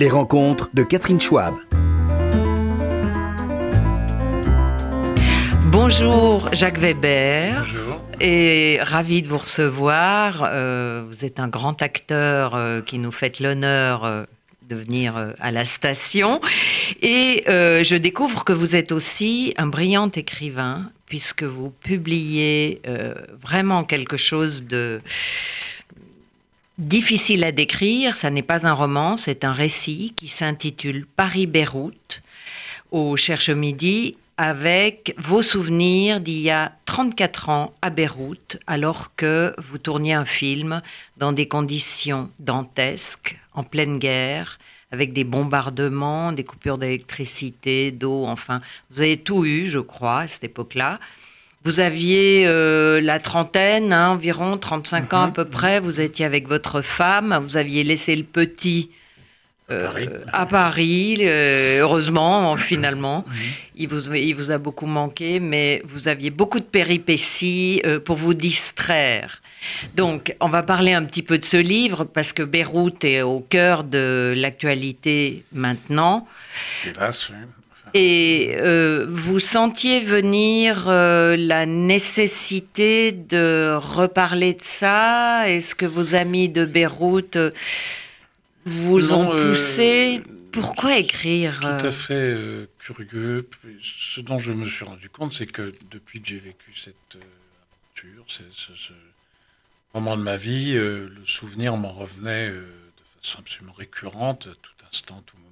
Les rencontres de Catherine Schwab. Bonjour Jacques Weber. Bonjour. Et ravi de vous recevoir. Euh, vous êtes un grand acteur euh, qui nous fait l'honneur euh, de venir à la station. Et euh, je découvre que vous êtes aussi un brillant écrivain, puisque vous publiez euh, vraiment quelque chose de difficile à décrire. Ça n'est pas un roman, c'est un récit qui s'intitule Paris-Beyrouth au Cherche Midi avec vos souvenirs d'il y a 34 ans à Beyrouth, alors que vous tourniez un film dans des conditions dantesques, en pleine guerre, avec des bombardements, des coupures d'électricité, d'eau, enfin, vous avez tout eu, je crois, à cette époque-là. Vous aviez euh, la trentaine, hein, environ 35 ans à peu près, vous étiez avec votre femme, vous aviez laissé le petit euh, Paris. à Paris, euh, heureusement, finalement. Il, vous, il vous a beaucoup manqué, mais vous aviez beaucoup de péripéties euh, pour vous distraire. Donc, on va parler un petit peu de ce livre, parce que Beyrouth est au cœur de l'actualité maintenant. Hélas, oui. Et euh, vous sentiez venir euh, la nécessité de reparler de ça? Est-ce que vos amis de Beyrouth euh, vous Non, ont euh, poussé? Pourquoi écrire Tout à fait curieux. Ce dont je me suis rendu compte, c'est que depuis que j'ai vécu cette aventure, ce, ce moment de ma vie, le souvenir m'en revenait de façon absolument récurrente, à tout instant, tout moment.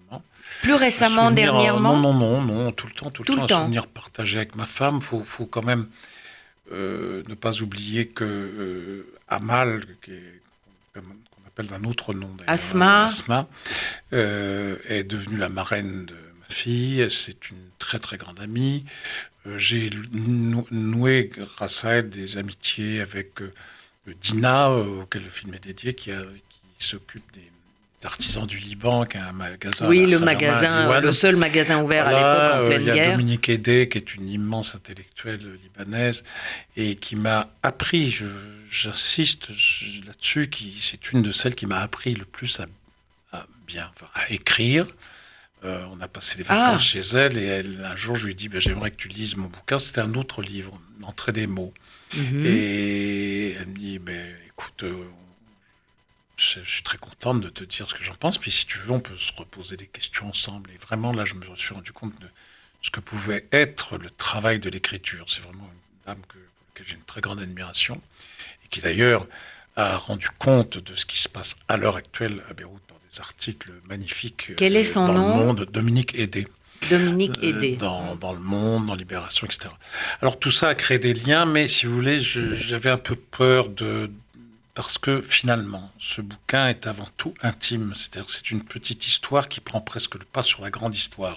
Plus récemment, souvenir, euh, dernièrement Non, non, non, non, tout le temps, tout le Tout temps. le temps. Un souvenir partagé avec ma femme. Faut, faut quand même euh, ne pas oublier que euh, Amal, qu'on appelle d'un autre nom, d'ailleurs, Asma. Asma, euh, est devenue la marraine de ma fille. C'est une très très grande amie. J'ai nou- noué grâce à elle des amitiés avec Dina, auquel le film est dédié, qui, a- qui s'occupe des artisans du Liban, qui a un magasin. Oui, le magasin, le seul magasin ouvert à l'époque en pleine Il y a guerre. Dominique Hédé, qui est une immense intellectuelle libanaise et qui m'a appris, j'insiste là-dessus, qui c'est une de celles qui m'a appris le plus à, à bien, à écrire. Euh, on a passé des vacances Ah. chez elle et elle, un jour je lui ai dit ben, j'aimerais que tu lises mon bouquin. C'était un autre livre, L'entrée des mots. Mhm. Et elle me dit, mais écoute, euh, je, je suis très contente de te dire ce que j'en pense. Puis si tu veux, on peut se reposer des questions ensemble. Et vraiment, là, je me suis rendu compte de ce que pouvait être le travail de l'écriture. C'est vraiment une dame que, pour laquelle j'ai une très grande admiration. Et qui d'ailleurs a rendu compte de ce qui se passe à l'heure actuelle à Beyrouth par des articles magnifiques. Quel est euh, son dans nom? Le monde, Dominique Hédé. Dominique Euh, Hédé. dans, dans le monde, dans Libération, etc. Alors tout ça a créé des liens, mais si vous voulez, j'avais un peu peur de parce que finalement, ce bouquin est avant tout intime. C'est-à-dire, c'est une petite histoire qui prend presque le pas sur la grande histoire.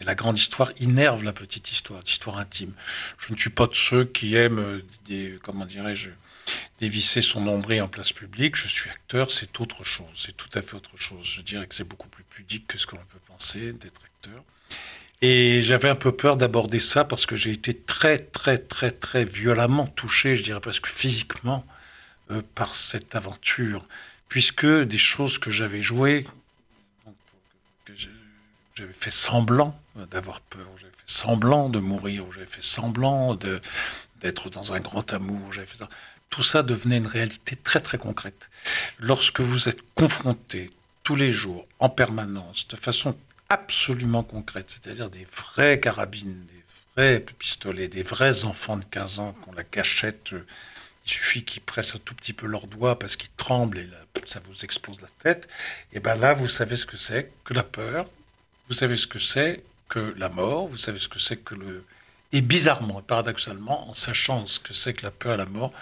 Et la grande histoire innerve la petite histoire, l'histoire intime. Je ne suis pas de ceux qui aiment, euh, des, comment dirais-je, dévisser son nombril en place publique. Je suis acteur, c'est autre chose. C'est tout à fait autre chose. Je dirais que c'est beaucoup plus pudique que ce que l'on peut penser d'être acteur. Et j'avais un peu peur d'aborder ça parce que j'ai été très, très, très, très violemment touché, je dirais presque physiquement, euh, par cette aventure. Puisque des choses que j'avais jouées, que j'avais fait semblant d'avoir peur, j'avais fait semblant de mourir, j'avais fait semblant d'être dans un grand amour, j'avais fait. Tout ça devenait une réalité très, très concrète. Lorsque vous êtes confronté tous les jours, en permanence, de façon absolument concrète, c'est-à-dire des vraies carabines, des vrais pistolets, des vrais enfants de 15 ans qu'on la cachette, il suffit qu'ils pressent un tout petit peu leurs doigts parce qu'ils tremblent et ça vous explose la tête, et ben là, vous savez ce que c'est que la peur, vous savez ce que c'est que la mort, vous savez ce que c'est que le... Et bizarrement, et paradoxalement, en sachant ce que c'est que la peur et la mort,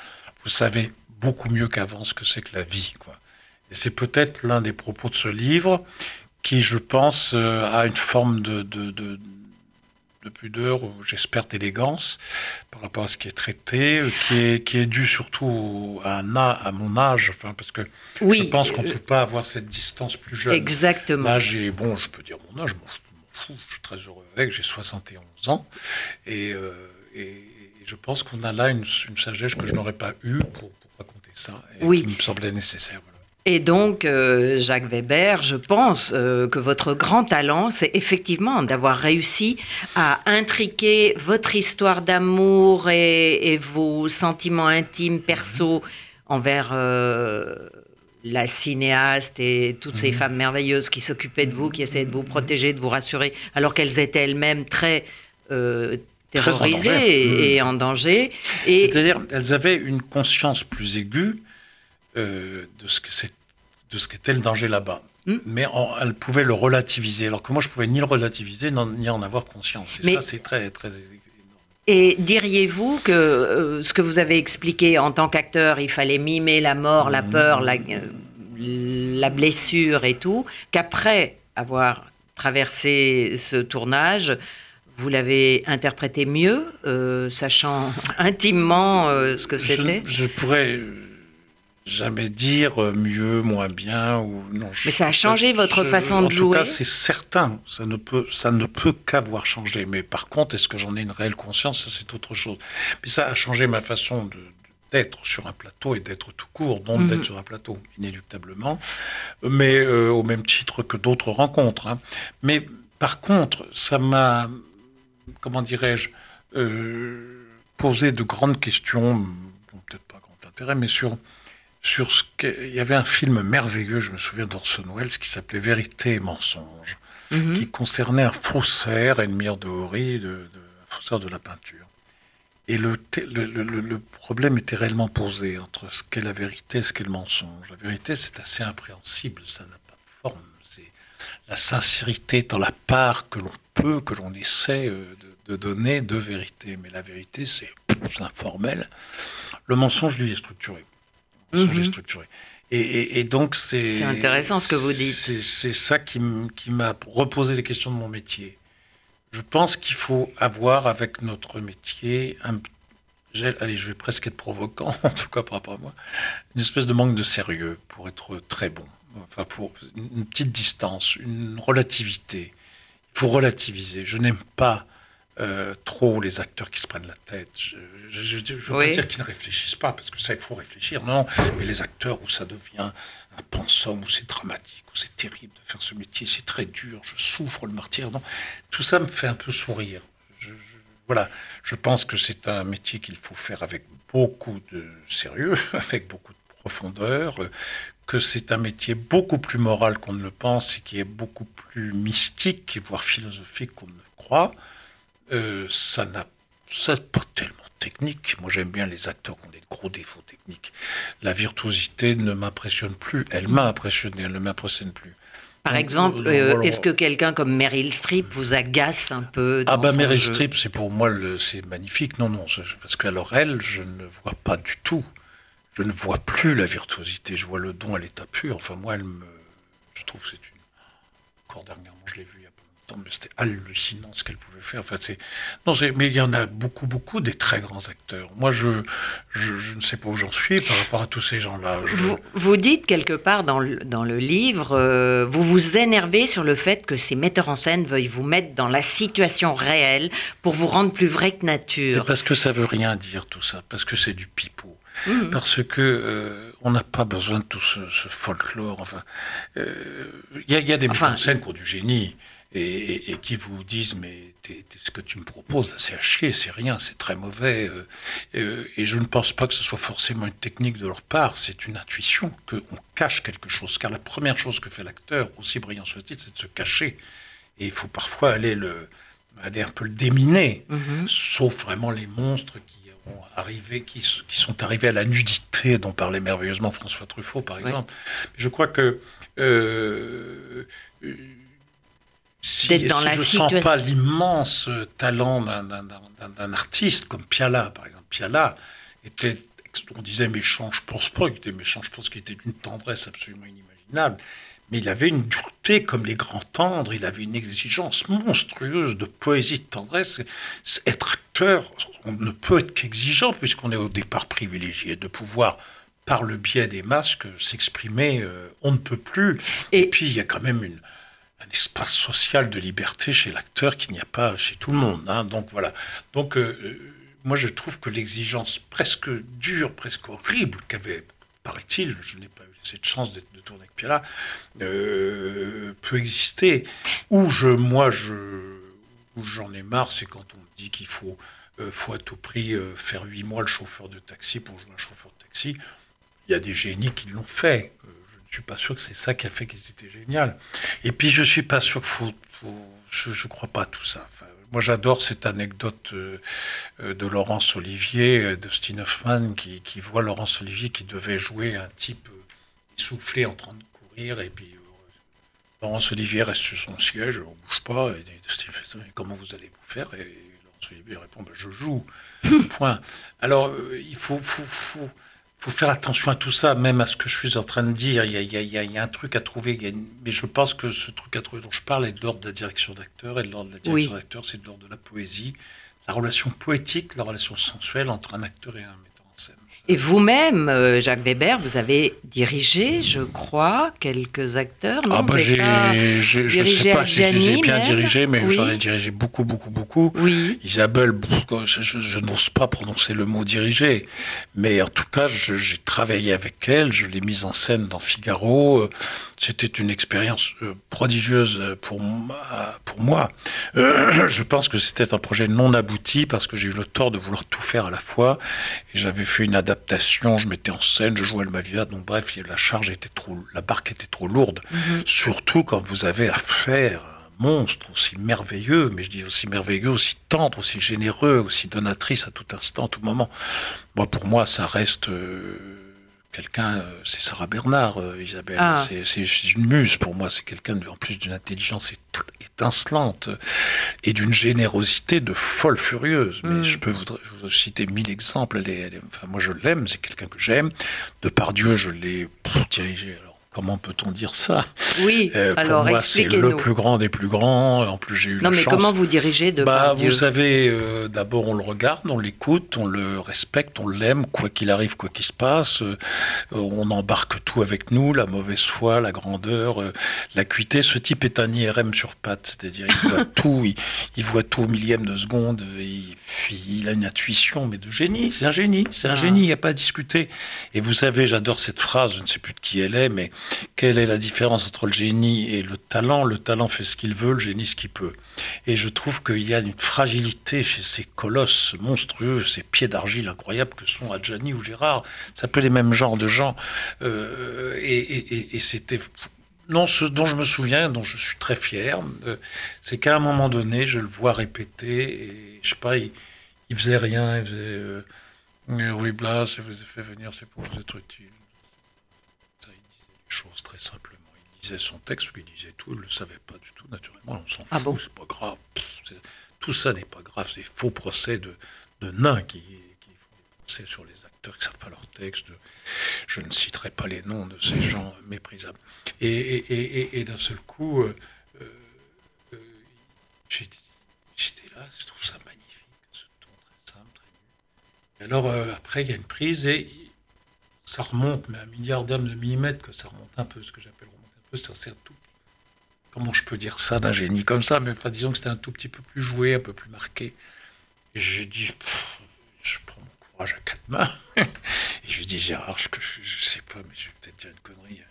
vous savez beaucoup mieux qu'avant ce que c'est que la vie, quoi. Et c'est peut-être l'un des propos de ce livre qui, je pense, euh, a une forme de, de pudeur ou j'espère d'élégance par rapport à ce qui est traité, euh, qui est, qui est dû surtout à, à mon âge, enfin, parce que Oui, je pense qu'on ne euh, peut pas avoir cette distance plus jeune. exactement. Là, j'ai, bon, je peux dire mon âge, je m'en fous, je suis très heureux avec, j'ai 71 ans, et, euh, et, et je pense qu'on a là une, une sagesse que je n'aurais pas eue pour, pour raconter ça, et Oui. qui me semblait nécessaire. voilà. Et donc, euh, Jacques Weber, je pense euh, que votre grand talent, c'est effectivement d'avoir réussi à intriquer votre histoire d'amour et, vos sentiments intimes, perso, envers euh, la cinéaste et toutes ces mhm. femmes merveilleuses qui s'occupaient de vous, qui essayaient de vous protéger, de vous rassurer, alors qu'elles étaient elles-mêmes très terrorisées et, en danger. C'est-à-dire, elles avaient une conscience plus aiguë de ce que c'est de ce qu'était le danger là-bas. Hmm. Mais elle pouvait le relativiser, alors que moi, je pouvais ni le relativiser, ni en avoir conscience. Et ça, c'est très, très. Et diriez-vous que euh, ce que vous avez expliqué en tant qu'acteur, il fallait mimer la mort, la peur, la, euh, la blessure et tout, qu'après avoir traversé ce tournage, vous l'avez interprété mieux, euh, sachant intimement ce que c'était? je, je, pourrais jamais dire euh, mieux, moins bien ou non. Mais ça a changé votre façon de jouer. En tout cas, c'est certain. Ça ne peut, ça ne peut qu'avoir changé. Mais par contre, est-ce que j'en ai une réelle conscience? C'est autre chose. Mais ça a changé ma façon de, d'être sur un plateau et d'être tout court, donc d'être mhm. sur un plateau, inéluctablement, mais euh, au même titre que d'autres rencontres. Hein. Mais par contre, ça m'a, comment dirais-je, euh, posé de grandes questions, peut-être pas grand intérêt, mais sur sur ce qu'il y avait un film merveilleux, je me souviens d'Orson Welles, qui s'appelait Vérité et mensonge, mhm. qui concernait un faussaire, Edmire de Horry, de, de, faussaire de la peinture. Et le, le, problème était réellement posé entre ce qu'est la vérité et ce qu'est le mensonge. La vérité, c'est assez impréhensible, ça n'a pas de forme. C'est la sincérité dans la part que l'on peut, que l'on essaie euh, de, de, donner de vérité. Mais la vérité, c'est informel. Le mensonge, lui, est structuré. Mhm. structuré. Et, donc, c'est. C'est intéressant ce que vous dites. C'est ça qui m'a reposé les questions de mon métier. Je pense qu'il faut avoir avec notre métier un. Allez, je vais presque être provocant, en tout cas par rapport à moi, une espèce de manque de sérieux pour être très bon. Enfin, pour une petite distance, une relativité. Il faut relativiser. Je n'aime pas euh, trop les acteurs qui se prennent la tête. Je ne veux pas dire qu'ils ne réfléchissent pas, parce que ça, il faut réfléchir, non. Mais les acteurs où ça devient un pensum, où c'est dramatique, où c'est terrible de faire ce métier, c'est très dur, je souffre le martyr, non. Tout ça me fait un peu sourire. voilà, je pense que c'est un métier qu'il faut faire avec beaucoup de sérieux, avec beaucoup de profondeur, que c'est un métier beaucoup plus moral qu'on ne le pense et qui est beaucoup plus mystique, voire philosophique qu'on ne le croit. Euh, ça n'a pas tellement technique. Moi, j'aime bien les acteurs qui ont des gros défauts techniques. La virtuosité ne m'impressionne plus. Elle m'a impressionné, elle ne m'impressionne plus. Par exemple, euh, est-ce que quelqu'un comme Meryl Streep vous agace un peu Ah bah Meryl Streep, c'est pour moi c'est magnifique. Non non, parce qu'alors elle, je ne vois pas du tout. Je ne vois plus la virtuosité. Je vois le don à l'état pur. Enfin moi, elle me, je trouve que c'est une. Encore dernièrement, je l'ai a c'était hallucinant ce qu'elle pouvait faire. Enfin, non, mais il y en a beaucoup, beaucoup des très grands acteurs. Moi, je, je, ne sais pas où j'en suis par rapport à tous ces gens-là. Vous, vous, dites quelque part dans le, dans le livre, euh, vous vous énervez sur le fait que ces metteurs en scène veuillent vous mettre dans la situation réelle pour vous rendre plus vrai que nature. parce que ça veut rien dire tout ça, parce que c'est du pipeau. Mmh. Parce que euh, on n'a pas besoin de tout ce, folklore. Enfin, euh, il y, a des metteurs en scène qui ont du génie et, qui vous disent mais ce que tu me proposes c'est à chier, c'est rien, c'est très mauvais. Euh, euh, et je ne pense pas que ce soit forcément une technique de leur part, c'est une intuition qu'on cache quelque chose. Car la première chose que fait l'acteur, aussi brillant soit-il, c'est de se cacher. Et il faut parfois aller le aller un peu le déminer, mm-hmm. sauf vraiment les monstres qui ont arrivé, qui, qui, sont arrivés à la nudité dont parlait merveilleusement François Truffaut, par exemple. Je crois que euh, si, dans je ne sens pas l'immense talent d'un artiste comme Piala, par exemple. Piala était, on disait méchant, je pense pas qu'il était méchant, je pense qu'il était d'une tendresse absolument inimaginable. Mais il avait une dureté comme les grands tendres, il avait une exigence monstrueuse de poésie, de tendresse. Être acteur, on ne peut être qu'exigeant puisqu'on est au départ privilégié de pouvoir par le biais des masques s'exprimer, euh, on ne peut plus. Et puis il y a quand même une, un espace social de liberté chez l'acteur qu'il n'y a pas chez tout le monde. Hein. Donc voilà. Donc euh, euh, moi je trouve que l'exigence presque dure, presque horrible qu'avait paraît-il, je n'ai pas eu cette chance de tourner avec Piala, euh, peut exister. Où je, moi, je, où j'en ai marre, c'est quand on dit qu'il faut, euh, faut à tout prix euh, faire huit mois le chauffeur de taxi pour jouer un chauffeur de taxi. Il y a des génies qui l'ont fait. Je ne suis pas sûr que c'est ça qui a fait qu'ils étaient géniaux. Et puis je suis pas sûr faut, faut- je, je crois pas à tout ça. Enfin, moi, j'adore cette anecdote euh, euh, de Laurence Olivier, euh, de Steen Hoffman, qui, qui voit Laurence Olivier qui devait jouer un type essoufflé en train de courir, et puis Laurence Olivier reste sur son siège, on bouge pas, et, Steve fait, comment vous allez vous faire? Et Laurence Olivier répond, Ben, je joue. Point. Alors, il faut, faut, faut, faut faire attention à tout ça, même à ce que je suis en train de dire. Il y a, il y a- il y a- il y a un truc à trouver, il y a une- mais je pense que ce truc à trouver dont je parle est de l'ordre de la direction d'acteur, et de l'ordre de la direction Oui. d'acteur, c'est de l'ordre de la poésie, la relation poétique, la relation sensuelle entre un acteur et un. Et vous-même, euh, Jacques Weber, vous avez dirigé, je crois, quelques acteurs. Non, ah bah j'ai, j'ai- je dirigé sais pas si je les ai Adjani, bien même? dirigés, mais Oui. j'en ai dirigé beaucoup, beaucoup, beaucoup. Oui. Isabelle, je, je- je n'ose pas prononcer le mot diriger, mais en tout cas, j'ai travaillé avec elle, je l'ai mise en scène dans Figaro. euh, C'était une expérience euh, prodigieuse pour, moi- pour moi. Euh, je pense que c'était un projet non abouti parce que j'ai eu le tort de vouloir tout faire à la fois. Et j'avais fait une adaptation, je mettais en scène, je jouais le Mavia, donc bref, la charge était trop, la barque était trop lourde. Mhm. Surtout quand vous avez affaire à un monstre aussi merveilleux, mais je dis aussi merveilleux, aussi tendre, aussi généreux, aussi donatrice à tout instant, à tout moment. Moi, pour moi, ça reste euh, quelqu'un, euh, c'est Sarah Bernard, euh, Isabelle. Ah. C'est- une muse pour moi, c'est quelqu'un en plus d'une intelligence ét- étincelante et d'une générosité de folle furieuse. Mais Mm. je peux vous, vous citer mille exemples. Elle est- elle est- enfin, moi, je l'aime, c'est quelqu'un que j'aime. De par Dieu, je l'ai dirigé. Comment peut-on dire ça? Oui, Euh, Pour alors moi, c'est le plus grand des plus grands. En plus, j'ai eu Non, la mais chance. comment vous dirigez de Bah, vous savez, euh, d'abord on le regarde, on l'écoute, on le respecte, on l'aime, quoi qu'il arrive, quoi qu'il se passe. euh, on embarque tout avec nous, la mauvaise foi, la grandeur, l'acuité. Ce type est un IRM sur pattes, c'est-à-dire il voit tout, il, il voit tout au millième de seconde. Il, il a une intuition, mais de génie. C'est un génie, c'est un Ah. génie. Il n'y a pas à discuter. Et vous savez, j'adore cette phrase. Je ne sais plus de qui elle est, mais quelle est la différence entre le génie et le talent? Le talent fait ce qu'il veut, le génie ce qu'il peut. Et je trouve qu'il y a une fragilité chez ces colosses monstrueux, ces pieds d'argile incroyables que sont Adjani ou Gérard. C'est un peu les mêmes genres de gens. Euh, et c'était. Non, ce dont je me souviens, dont je suis très fier, euh, c'est qu'à un moment donné, je le vois répéter, et je sais pas, il, il faisait rien, il faisait. Euh, oui, Blas, je vous ai fait venir, c'est pour vous être utile. Ça, il disait les choses très simplement. Il disait son texte, il disait tout, il ne le savait pas du tout, naturellement, on s'en Ah fout, bon c'est pas grave. Pff, tout ça n'est pas grave, c'est faux procès de, de nains qui, qui font des procès sur les acteurs qui ne savent pas leur texte. Je ne citerai pas les noms de ces gens méprisables. Et, et, et, d'un seul coup, euh, euh, euh, j'étais là, je trouve ça magnifique, ce ton très simple, très nu. Et alors, euh, après, il y a une prise et ça remonte, mais un milliard d'âmes de millimètres, que ça remonte un peu, ce que j'appelle remonter un peu, ça sert tout. Comment je peux dire ça d'un génie comme ça? Mais enfin, disons que c'était un tout petit peu plus joué, un peu plus marqué. Et j'ai dit, je prends mon courage à quatre mains. et je lui dis, Gérard, je, je, sais pas, mais je vais peut-être dire une connerie.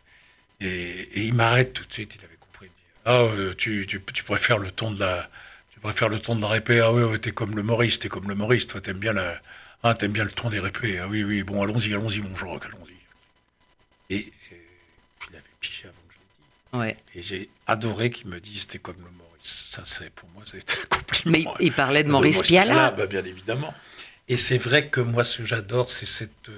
Et, il m'arrête tout de suite, il avait compris. Ah, euh, tu préfères le ton de la, tu préfères le ton de la répé? Ah oui, ouais, t'es comme le Maurice, t'es comme le Maurice. Toi, t'aimes bien la, ah, t'aimes bien le ton des répés. Ah oui, oui. Bon, allons-y, allons-y, mon Jacques, allons-y. Et, il avait pigé avant que je l'ai dit. Ouais. Et j'ai adoré qu'il me dise c'était comme le Maurice. Ça, c'est pour moi, ça a été un compliment. Mais il parlait de De Maurice Pialat. bah, bien évidemment. Et c'est vrai que moi, ce que j'adore, c'est cette,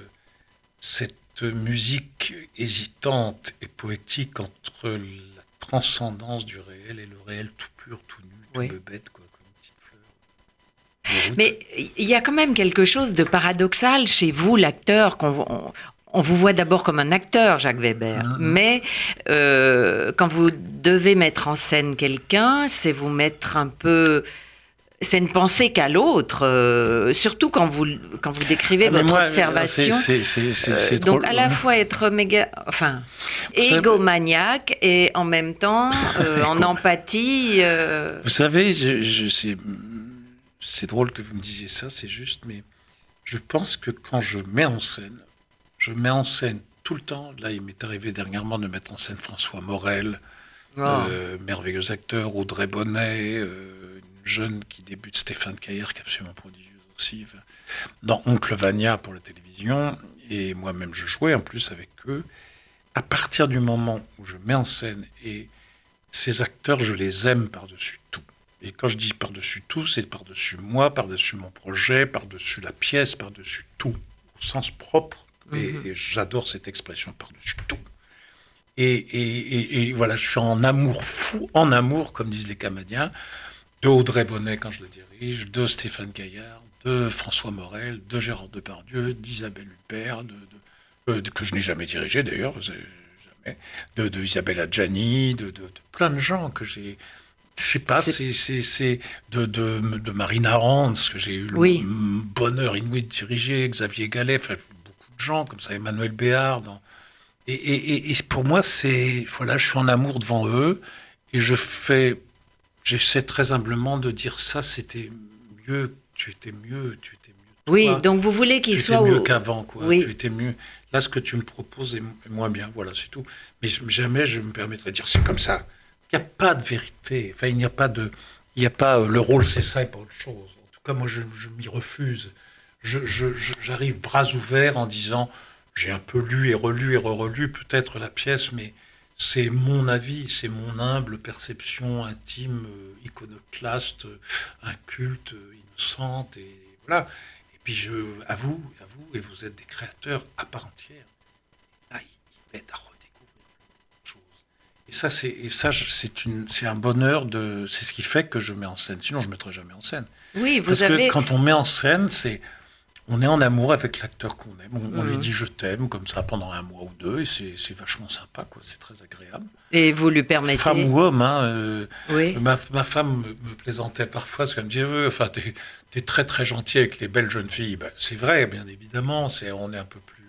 cette musique hésitante et poétique entre la transcendance du réel et le réel tout pur, tout nu, tout Oui. bête, quoi, comme une petite fleur. de route. Mais il y a quand même quelque chose de paradoxal chez vous, l'acteur, qu'on on, on vous voit d'abord comme un acteur, Jacques Weber, Mhm. mais euh, quand vous devez mettre en scène quelqu'un, c'est vous mettre un peu... C'est ne penser qu'à l'autre, euh, surtout quand vous, quand vous décrivez Ah, votre moi, observation. c'est- c'est- c'est- Euh, donc à la fois être méga, enfin, égomaniaque et en même temps euh, en empathie. Vous savez, je, je- c'est, c'est drôle que vous me disiez ça, c'est juste, mais je pense que quand je mets en scène, je mets en scène tout le temps. Là, il m'est arrivé dernièrement de mettre en scène François Morel, Oh. euh, merveilleux acteur, Audrey Bonnet, euh, une jeune qui débute, Stéphane Caillère, qui est absolument prodigieuse aussi, dans Oncle Vania pour la télévision, et moi-même je jouais en plus avec eux. À partir du moment où je mets en scène, et ces acteurs, je les aime par-dessus tout. Et quand je dis par-dessus tout, c'est par-dessus moi, par-dessus mon projet, par-dessus la pièce, par-dessus tout, au sens propre. Et, Mhm. et j'adore cette expression par-dessus tout. Et, et- et- et voilà, je suis en amour fou, en amour, comme disent les Canadiens, de Audrey Bonnet quand je le dirige, de Stéphane Gaillard, de François Morel, de Gérard Depardieu, d'Isabelle Huppert, de, de- euh, que je n'ai jamais dirigé d'ailleurs, jamais, de, de Isabelle Adjani, de plein de gens que j'ai. Je sais pas, C'est- de, de, de Marina Rand, que j'ai eu le Oui. bonheur inouï de diriger, Xavier Gallet, enfin, beaucoup de gens comme ça, Emmanuel Béard. dans- et, et- et- et pour moi, c'est voilà, je suis en amour devant eux et je fais, j'essaie très humblement de dire ça, c'était mieux, tu étais mieux, tu étais mieux. Oui, donc vous voulez tu qu'il étais soit mieux au- qu'avant, quoi. Oui. Tu étais mieux. Là, ce que tu me proposes est moins bien, voilà, c'est tout. Mais jamais je me permettrai de dire c'est comme ça. Il n'y a pas de vérité. Enfin, il n'y a pas de, il n'y a pas euh, le rôle, c'est ça et pas autre chose. En tout cas, moi, je, m'y refuse. J'arrive bras ouverts en disant j'ai un peu lu et relu et re-relu peut-être la pièce, mais c'est mon avis, c'est mon humble perception intime, euh, iconoclaste, euh, inculte, innocente, et voilà. Et puis je, à vous, et vous êtes des créateurs à part entière. Là, il, m'aide à. Et ça, c'est, et ça, je- c'est une, c'est un bonheur de, c'est ce qui fait que je mets en scène. Sinon, je ne mettrais jamais en scène. Oui, vous Parce avez. que quand on met en scène, c'est on est en amour avec l'acteur qu'on aime. On, on lui Mhm. dit je t'aime comme ça pendant un mois ou deux et c'est c'est vachement sympa, quoi. C'est très agréable. Et vous lui permettez. Femme ou homme, hein, euh, Oui. ma, ma femme me, me plaisantait parfois parce qu'elle me disait euh, enfin t'es es très très gentil avec les belles jeunes filles. Ben, c'est vrai, bien évidemment. C'est on est un peu plus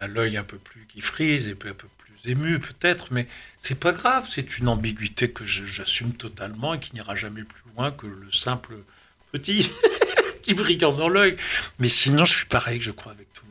on a l'œil un peu plus qui frise et puis un peu plus ému peut-être, mais c'est pas grave. C'est une ambiguïté que j'assume totalement et qui n'ira jamais plus loin que le simple petit petit brigand dans l'œil. Mais sinon, je suis pareil, je crois, avec tout.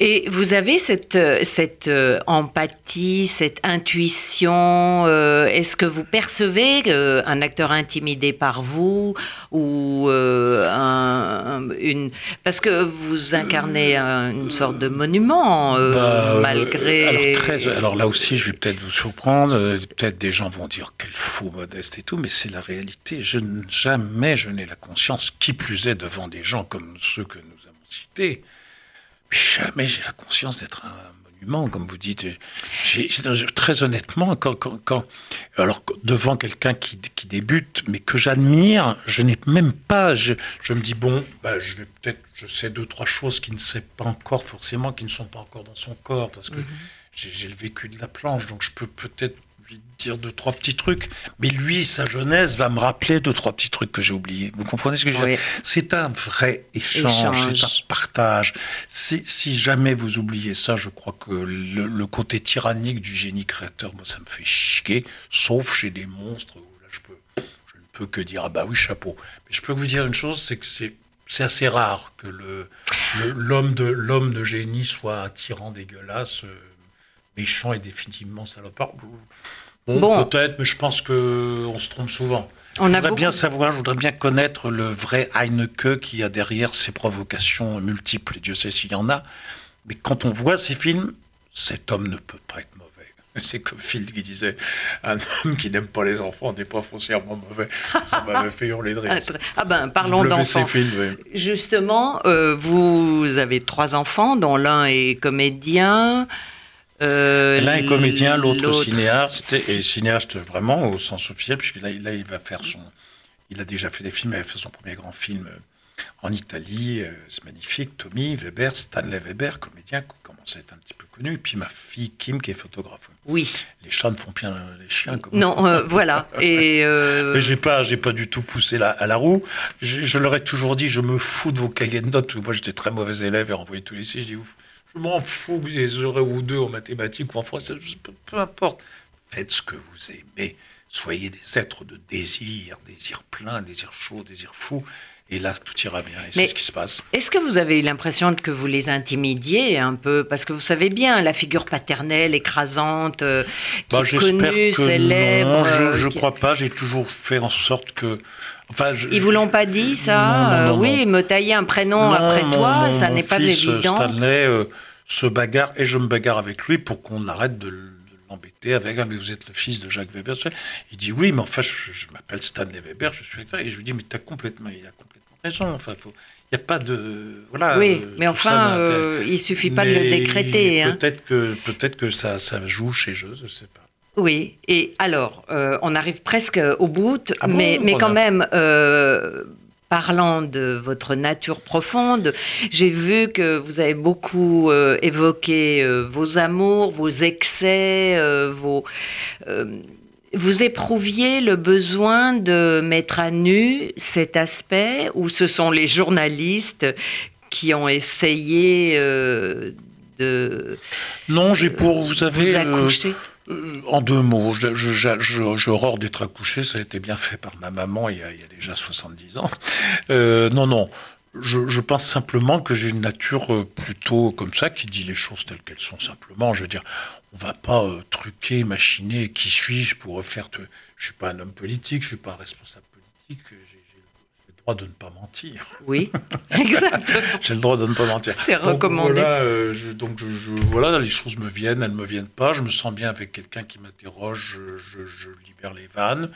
Et vous avez cette, euh, cette euh, empathie, cette intuition. euh, Est-ce que vous percevez euh, un acteur intimidé par vous ou euh, un- un- une parce que vous incarnez un- une sorte de monument Bah, malgré. alors, très- alors là aussi, je vais peut-être vous surprendre. Peut-être des gens vont dire quel faux modeste et tout, mais c'est la réalité. Je jamais je n'ai la conscience, qui plus est devant des gens comme ceux que nous avons cités. Jamais j'ai la conscience d'être un monument, comme vous dites. Très honnêtement, quand, quand, quand- alors devant quelqu'un qui, qui débute, mais que j'admire, je n'ai même pas. Je, je me dis bon, bah, je vais peut-être, je sais deux trois choses qui ne sait pas encore forcément, qui ne sont pas encore dans son corps, parce que Mhm. j'ai le vécu de la planche, donc je peux peut-être lui dire deux, trois petits trucs. Mais lui, sa jeunesse va me rappeler deux, trois petits trucs que j'ai oubliés. Vous comprenez ce que je veux dire? C'est un vrai échange, c'est un partage. Si, si jamais vous oubliez ça, je crois que le, le côté tyrannique du génie créateur, moi, ça me fait chier, sauf chez des monstres où là, je, peux, je ne peux que dire, ah bah oui, chapeau. Mais je peux vous dire une chose, c'est que c'est c'est assez rare que le le- l'homme de l'homme de génie soit un tyran dégueulasse, euh, méchant et définitivement salopard. Bon, Bon. peut-être, mais je pense que on se trompe souvent. On je voudrais bien savoir, je voudrais bien connaître le vrai Heineke qui a derrière ces provocations multiples, Dieu sait s'il y en a. Mais quand on voit ces films, cet homme ne peut pas être mauvais. C'est comme Phil qui disait, un homme qui n'aime pas les enfants n'est pas foncièrement mauvais. Ça m'avait fait hurler de rire. ah ben, parlons d'enfants. Oui. Justement, euh, vous avez trois enfants, dont l'un est comédien. Euh, L'un est comédien, l'autre cinéaste, et cinéaste vraiment au sens officiel, puisque là, là, il va faire son. Il a déjà fait des films, il a fait son premier grand film euh, en Italie, euh, c'est magnifique. Tommy Weber, Stanley Weber, comédien, qui commence à être un petit peu connu, et puis ma fille Kim, qui est photographe. Oui. Les chats ne font bien les chiens. Comme Non, euh, voilà. Et euh, Mais j'ai pas, j'ai pas du tout poussé la, à la roue. Je, je leur ai toujours dit, je me fous de vos cahiers de notes. Moi, j'étais très mauvais élève et renvoyé tous les lycées. Je dis, ouf, je m'en fous que ayez heureux ou deux en mathématiques ou en français. peu importe. Faites ce que vous aimez. Soyez des êtres de désir, désir plein, désir chaud, désir fou. Et là, tout ira bien. Et c'est ce qui se passe. Est-ce que vous avez eu l'impression que vous les intimidiez un peu? Parce que vous savez bien, la figure paternelle écrasante, euh, qui bah, est connue, célèbre. Non, je euh, ne qui- crois pas. J'ai toujours fait en sorte que. Enfin, je, Ils vous l'ont pas dit, ça? Non, non, Euh, non, Oui, me tailler un prénom Non, après toi, ça n'est pas euh, évident. Stanley euh, se bagarre et je me bagarre avec lui pour qu'on arrête de, l'embêter avec. Ah, mais vous êtes le fils de Jacques Weber. Il dit oui, mais enfin, je, je m'appelle Stanley Weber, je suis acteur. Et je lui dis mais t'as complètement, il a complètement raison. Enfin, faut- il n'y a pas de voilà. oui, euh, mais enfin, euh, il suffit pas de le décréter. hein. Peut-être que peut-être que ça ça joue chez eux, je sais pas. Oui, et alors, euh, on arrive presque au bout, Ah bon, mais, mais quand même, euh, parlant de votre nature profonde, j'ai vu que vous avez beaucoup évoqué vos amours, vos excès, vos... vous éprouviez le besoin de mettre à nu cet aspect, ou ce sont les journalistes qui ont essayé euh, de Non, j'ai pour vous savez vous euh, accoucher? Euh, en deux mots, je- je- je- je- j'ai horreur d'être accouché, ça a été bien fait par ma maman il y a, il y a déjà 70 ans. Euh, non, non, je, je pense simplement que j'ai une nature plutôt comme ça, qui dit les choses telles qu'elles sont simplement. Je veux dire, on va pas euh, truquer, machiner, qui suis-je pour faire... te- Je suis pas un homme politique, je suis pas un responsable politique, j'ai le droit de ne pas mentir. Oui, exactement. J'ai le droit de ne pas mentir. C'est recommandé. Voilà, euh, je- donc je, je- voilà, les choses me viennent, elles me viennent pas. Je me sens bien avec quelqu'un qui m'interroge, je libère les vannes.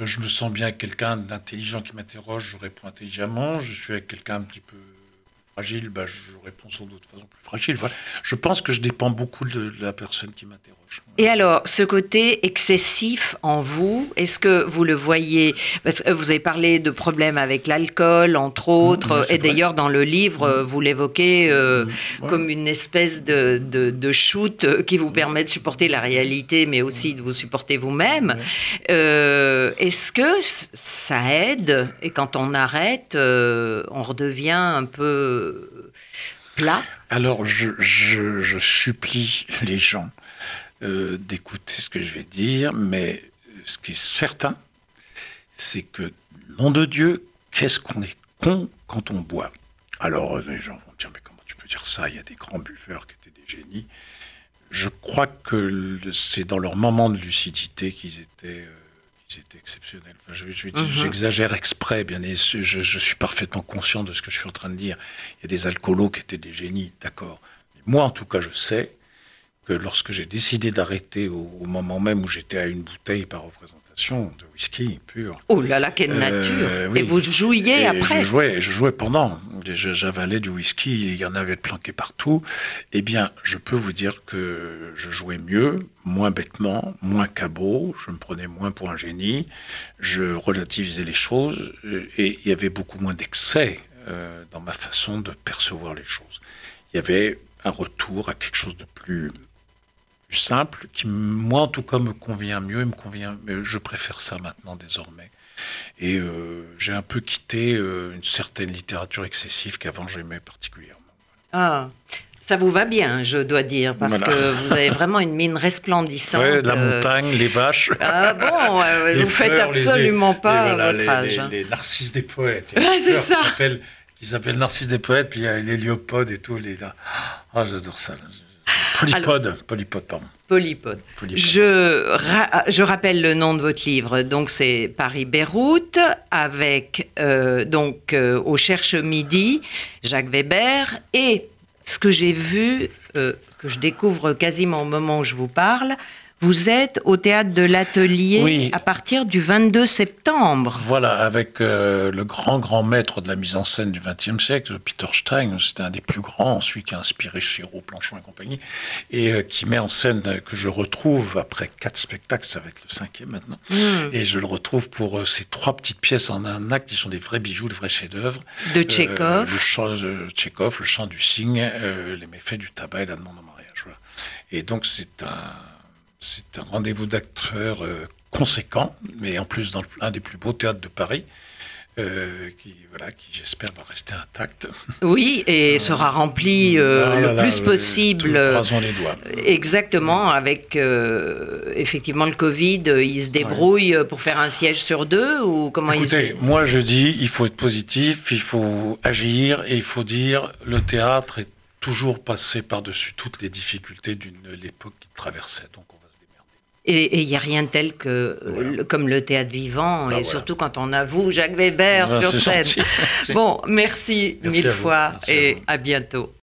Euh, Je me sens bien avec quelqu'un d'intelligent qui m'interroge, je réponds intelligemment. Je suis avec quelqu'un un petit peu fragile, bah, je réponds sans doute de façon plus fragile. Voilà. Je pense que je dépends beaucoup de, de la personne qui m'interroge. Et alors, ce côté excessif en vous, est-ce que vous le voyez? Parce que vous avez parlé de problèmes avec l'alcool, entre autres, Mmh, oui, c'est et d'ailleurs, dans le livre, euh, vous l'évoquez euh, comme une espèce de, de, de shoot qui vous permet de supporter la réalité, mais aussi de vous supporter vous-même. Euh, est-ce que ça aide? Et quand on arrête, euh, on redevient un peu plat. Alors, je, supplie les gens euh, d'écouter ce que je vais dire, mais ce qui est certain, c'est que, nom de Dieu, qu'est-ce qu'on est con quand on boit? Alors, euh, les gens vont dire, mais comment tu peux dire ça? Il y a des grands buveurs qui étaient des génies. Je crois que c'est dans leur moment de lucidité qu'ils étaient, euh, qu'ils étaient exceptionnels. Enfin, je- je- Mhm. J'exagère exprès, bien et je, je suis parfaitement conscient de ce que je suis en train de dire. Il y a des alcoolos qui étaient des génies, d'accord. Mais Moi, en tout cas, je sais que lorsque j'ai décidé d'arrêter au, au moment même où j'étais à une bouteille par représentation de whisky pur, Oh là là, quelle Euh, nature oui. Et vous jouiez et après Je jouais, je jouais pendant. J'avalais du whisky, et il y en avait de planqué partout. Eh bien, je peux vous dire que je jouais mieux, moins bêtement, moins cabot, je me prenais moins pour un génie, je relativisais les choses, euh, et il y avait beaucoup moins d'excès euh, dans ma façon de percevoir les choses. Il y avait un retour à quelque chose de plus, plus simple, qui, moi en tout cas, me convient mieux, et me convient, mais je préfère ça maintenant désormais. Et euh, j'ai un peu quitté euh, une certaine littérature excessive qu'avant j'aimais particulièrement. Ah, ça vous va bien, je dois dire, parce Voilà. que vous avez vraiment une mine resplendissante. Ouais, la euh, montagne, les vaches. Ah bon, euh, vous faites fleurs, les- absolument les- pas voilà, votre les, âge. les- hein. les narcisses des poètes. Il y a Ouais, une c'est ça. Qui s'appelle, Narcisse des poètes, puis il y a les liopodes et tout. Les... Ah, j'adore ça. Polypode, polypode, pardon. Polypode. Polypode. Je, ra- je rappelle le nom de votre livre. Donc c'est Paris-Beyrouth avec euh, donc euh, au Cherche Midi Jacques Weber et ce que j'ai vu euh, que je découvre quasiment au moment où je vous parle. Vous êtes au théâtre de l'Atelier Oui. à partir du 22 septembre. Voilà, avec euh, le grand, grand maître de la mise en scène du XXe siècle, Peter Stein, c'était un des plus grands, celui qui a inspiré Chéreau, Planchon et compagnie, et euh, qui met en scène, euh, que je retrouve après quatre spectacles, ça va être le cinquième maintenant, Hmm. et je le retrouve pour euh, ces trois petites pièces en un acte, qui sont des vrais bijoux, de vrais chefs-d'œuvre. De Tchekhov. le chant le du cygne, les méfaits du tabac et la demande en mariage. voilà. Et donc c'est un, c'est un rendez-vous d'acteurs euh, conséquent, mais en plus dans le- un des plus beaux théâtres de Paris. euh, qui, voilà, qui j'espère va rester intact. Oui, et sera rempli euh, Ah là le là, plus possible. Croisons les doigts. Exactement, avec effectivement le Covid, ils se débrouillent pour faire un siège sur deux ou comment ils Écoutez, moi je dis, il faut être positif, il faut agir et il faut dire, le théâtre est toujours passé par-dessus toutes les difficultés d'une l'époque qu'il traversait. Donc on va se démerder. Et il n'y a rien de tel que Voilà. comme le théâtre vivant, Bah et voilà. surtout quand on a vous, Jacques Weber, Ah, sur scène. gentil. Bon, merci, Merci mille fois Merci et à bientôt.